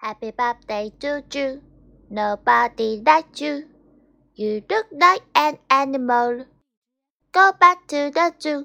Happy birthday to you. Nobody likes you. You look like an animal. Go back to the zoo.